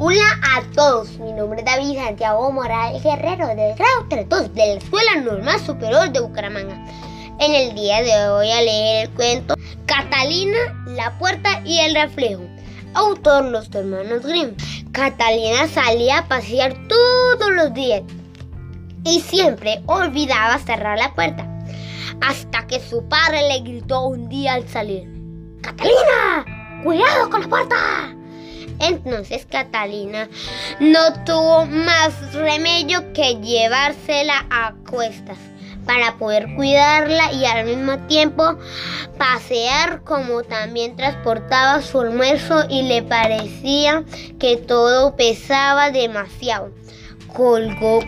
Hola a todos, mi nombre es David Santiago Morales Guerrero del grado 32 de la Escuela Normal Superior de Bucaramanga. En el día de hoy voy a leer el cuento Catalina, la puerta y el reflejo. Autor los hermanos Grimm. Catalina salía a pasear todos los días y siempre olvidaba cerrar la puerta. Hasta que su padre le gritó un día al salir. ¡Catalina! ¡Cuidado con la puerta! Entonces Catalina no tuvo más remedio que llevársela a cuestas para poder cuidarla y al mismo tiempo pasear como también transportaba su almuerzo y le parecía que todo pesaba demasiado. Colgó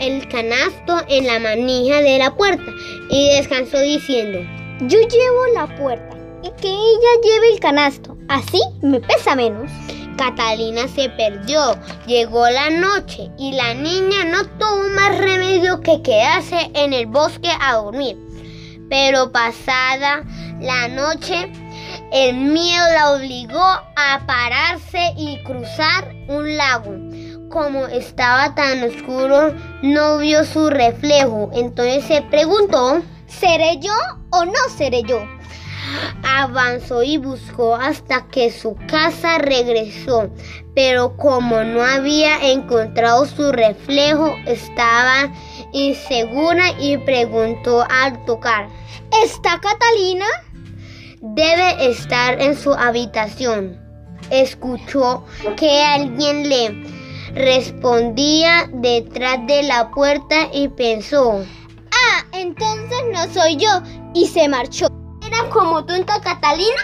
el canasto en la manija de la puerta y descansó diciendo, yo llevo la puerta y que ella lleve el canasto, así me pesa menos. Catalina se perdió. Llegó la noche y la niña no tuvo más remedio que quedarse en el bosque a dormir. Pero pasada la noche, el miedo la obligó a pararse y cruzar un lago. Como estaba tan oscuro, no vio su reflejo. Entonces se preguntó, ¿seré yo o no seré yo? Avanzó y buscó hasta que su casa regresó, pero como no había encontrado su reflejo, estaba insegura y preguntó al tocar, ¿Está Catalina? Debe estar en su habitación. Escuchó que alguien le respondía detrás de la puerta y pensó, Ah, entonces no soy yo, y se marchó como tonta Catalina?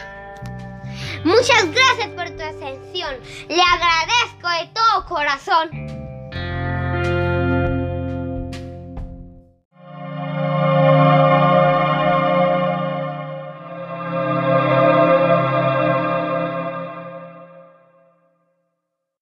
Muchas gracias por tu atención. Le agradezco de todo corazón.